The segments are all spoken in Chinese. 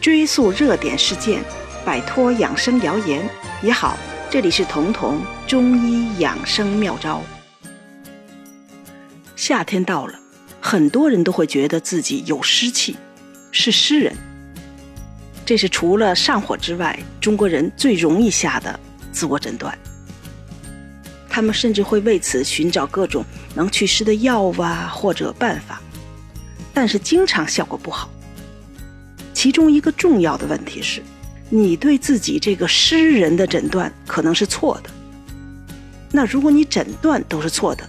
追溯热点事件，摆脱养生谣言也好。这里是彤彤中医养生妙招。夏天到了，很多人都会觉得自己有湿气，是湿人。这是除了上火之外，中国人最容易下的自我诊断。他们甚至会为此寻找各种能祛湿的药啊或者办法，但是经常效果不好。其中一个重要的问题是。你对自己这个湿人的诊断可能是错的。那如果你诊断都是错的，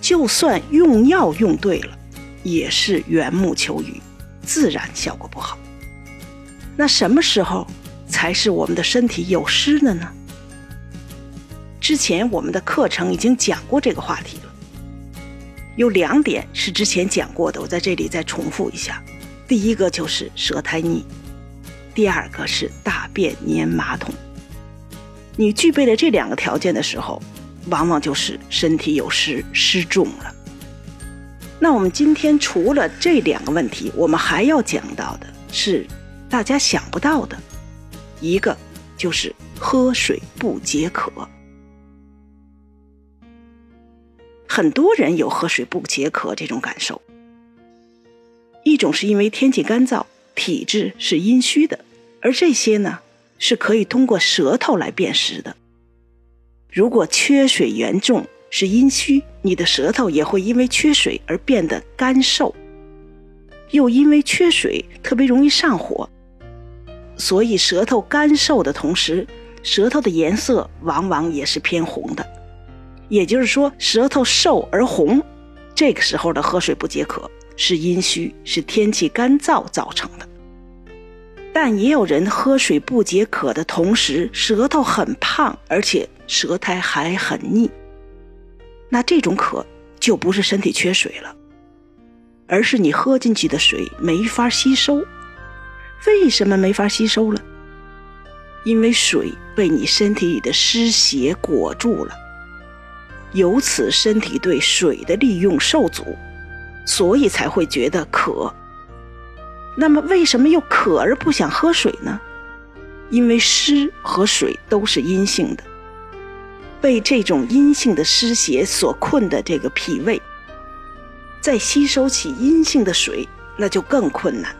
就算用药用对了，也是缘木求鱼，自然效果不好。那什么时候才是我们的身体有湿的呢？之前我们的课程已经讲过这个话题了，有两点是之前讲过的，我在这里再重复一下。第一个就是舌苔腻。第二个是大便粘马桶，你具备了这两个条件的时候，往往就是身体有湿湿重了。那我们今天除了这两个问题，我们还要讲到的是大家想不到的，一个就是喝水不解渴。很多人有喝水不解渴这种感受，一种是因为天气干燥。体质是阴虚的，而这些呢是可以通过舌头来辨识的。如果缺水严重是阴虚，你的舌头也会因为缺水而变得干瘦，又因为缺水特别容易上火，所以舌头干瘦的同时，舌头的颜色往往也是偏红的。也就是说，舌头瘦而红，这个时候的喝水不解渴。是阴虚，是天气干燥造成的。但也有人喝水不解渴的同时，舌头很胖，而且舌苔还很腻。那这种渴就不是身体缺水了，而是你喝进去的水没法吸收。为什么没法吸收了？因为水被你身体里的湿邪裹住了，由此身体对水的利用受阻。所以才会觉得渴。那么，为什么又渴而不想喝水呢？因为湿和水都是阴性的，被这种阴性的湿邪所困的这个脾胃，再吸收起阴性的水，那就更困难。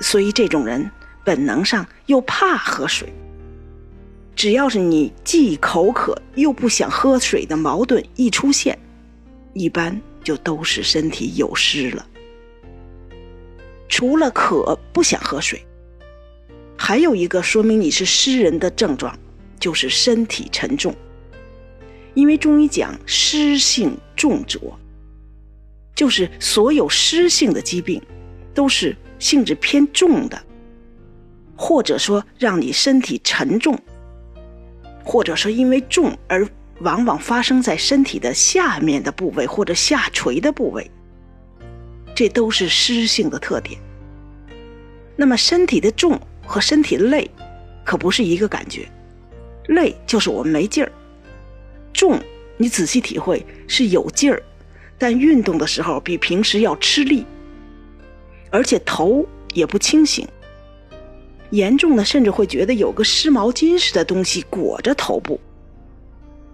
所以，这种人本能上又怕喝水。只要是你既口渴又不想喝水的矛盾一出现，一般。就都是身体有湿了。除了渴不想喝水，还有一个说明你是湿人的症状，就是身体沉重。因为中医讲湿性重浊，就是所有湿性的疾病都是性质偏重的，或者说让你身体沉重，或者说因为重而。往往发生在身体的下面的部位或者下垂的部位，这都是湿性的特点。那么身体的重和身体累，可不是一个感觉。累就是我们没劲儿，重你仔细体会是有劲儿，但运动的时候比平时要吃力，而且头也不清醒。严重的甚至会觉得有个湿毛巾似的东西裹着头部。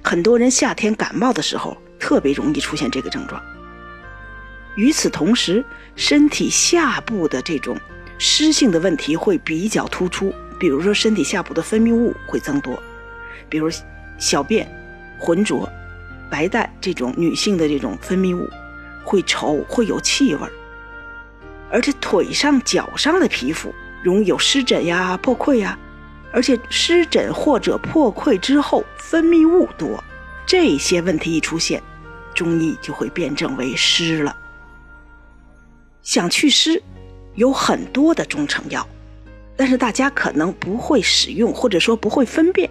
很多人夏天感冒的时候，特别容易出现这个症状。与此同时，身体下部的这种湿性的问题会比较突出，比如说身体下部的分泌物会增多，比如小便浑浊、白带这种女性的这种分泌物会稠，会有气味，而且腿上、脚上的皮肤容易有湿疹呀、破溃呀。而且湿疹或者破溃之后分泌物多，这些问题一出现，中医就会辨证为湿了。想祛湿，有很多的中成药，但是大家可能不会使用，或者说不会分辨。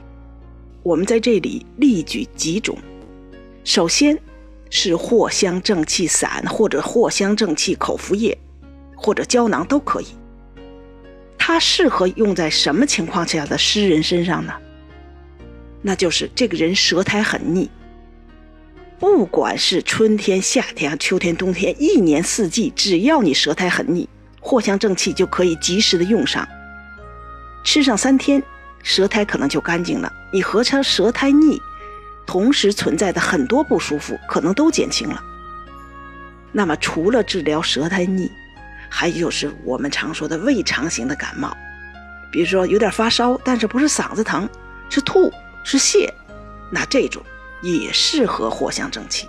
我们在这里例举几种。首先是藿香正气散或者藿香正气口服液，或者胶囊都可以。它适合用在什么情况下的诗人身上呢？那就是这个人舌苔很腻，不管是春天、夏天、秋天、冬天，一年四季，只要你舌苔很腻，藿香正气就可以及时的用上。吃上三天，舌苔可能就干净了。你和它舌苔腻，同时存在的很多不舒服可能都减轻了。那么，除了治疗舌苔腻，还有就是我们常说的胃肠型的感冒，比如说有点发烧，但是不是嗓子疼，是吐是泻，那这种也适合藿香正气。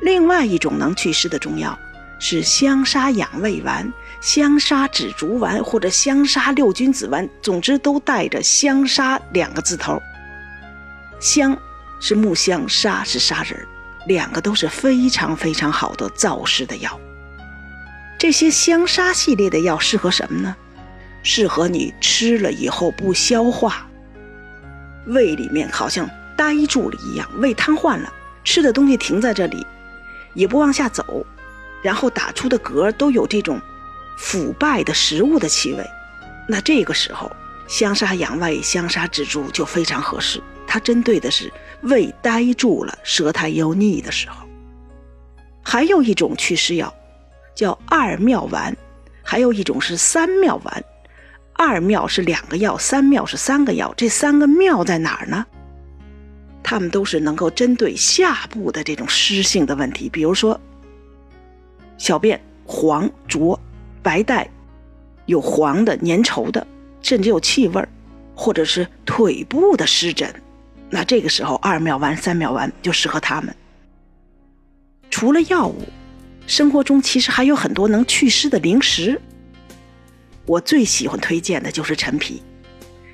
另外一种能祛湿的中药是香砂养胃丸、香砂止竹丸或者香砂六君子丸，总之都带着“香砂”两个字头。香是木香，砂是砂仁，两个都是非常非常好的燥湿的药。这些香砂系列的药适合什么呢？适合你吃了以后不消化，胃里面好像呆住了一样，胃瘫痪了，吃的东西停在这里，也不往下走，然后打出的嗝都有这种腐败的食物的气味。那这个时候，香砂养胃、香砂止住就非常合适。它针对的是胃呆住了、舌苔又腻的时候。还有一种祛湿药。叫二妙丸，还有一种是三妙丸。二妙是两个药，三妙是三个药。这三个妙在哪儿呢？它们都是能够针对下部的这种湿性的问题，比如说小便黄浊、白带，有黄的、粘稠的，甚至有气味，或者是腿部的湿疹。那这个时候，二妙丸、三妙丸就适合他们。除了药物。生活中其实还有很多能祛湿的零食，我最喜欢推荐的就是陈皮。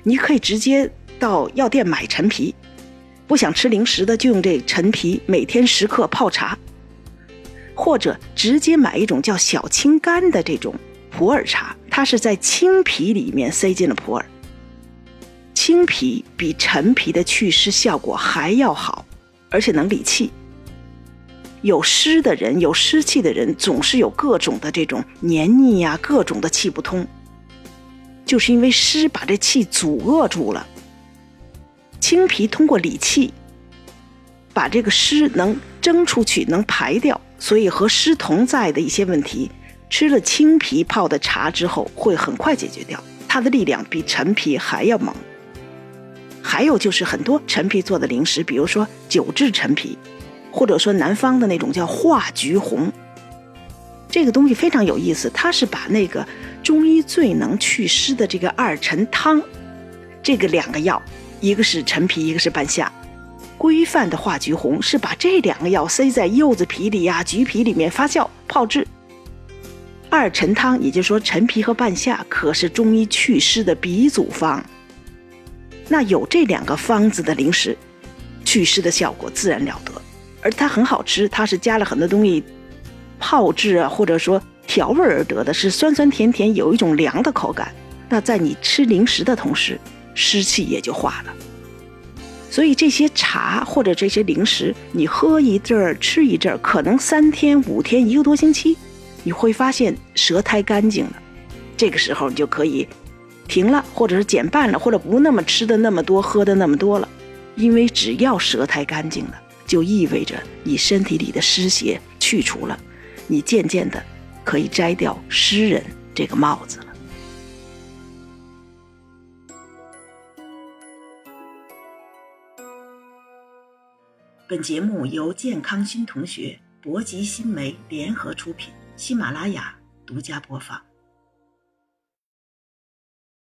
你可以直接到药店买陈皮，不想吃零食的就用这陈皮每天十克泡茶，或者直接买一种叫小青柑的这种普洱茶，它是在青皮里面塞进了普洱。青皮比陈皮的祛湿效果还要好，而且能理气。有湿的人，有湿气的人，总是有各种的这种黏腻呀，各种的气不通，就是因为湿把这气阻遏住了。青皮通过理气，把这个湿能蒸出去，能排掉，所以和湿同在的一些问题，吃了青皮泡的茶之后，会很快解决掉。它的力量比陈皮还要猛。还有就是很多陈皮做的零食，比如说九制陈皮。或者说南方的那种叫化橘红，这个东西非常有意思，它是把那个中医最能祛湿的这个二陈汤，这个两个药，一个是陈皮，一个是半夏，规范的化橘红是把这两个药塞在柚子皮里呀、橘皮里面发酵泡制。二陈汤，也就是说陈皮和半夏可是中医祛湿的鼻祖方。那有这两个方子的零食，祛湿的效果自然了得。而它很好吃，它是加了很多东西泡制啊，或者说调味而得的，是酸酸甜甜，有一种凉的口感。那在你吃零食的同时，湿气也就化了。所以这些茶或者这些零食，你喝一阵儿，吃一阵儿，可能三天、五天、一个多星期，你会发现舌苔干净了。这个时候你就可以停了，或者是减半了，或者不那么吃的那么多，喝的那么多了，因为只要舌苔干净了。就意味着你身体里的湿邪去除了，你渐渐的可以摘掉诗人这个帽子了。本节目由健康新同学、博吉新媒联合出品，喜马拉雅独家播放。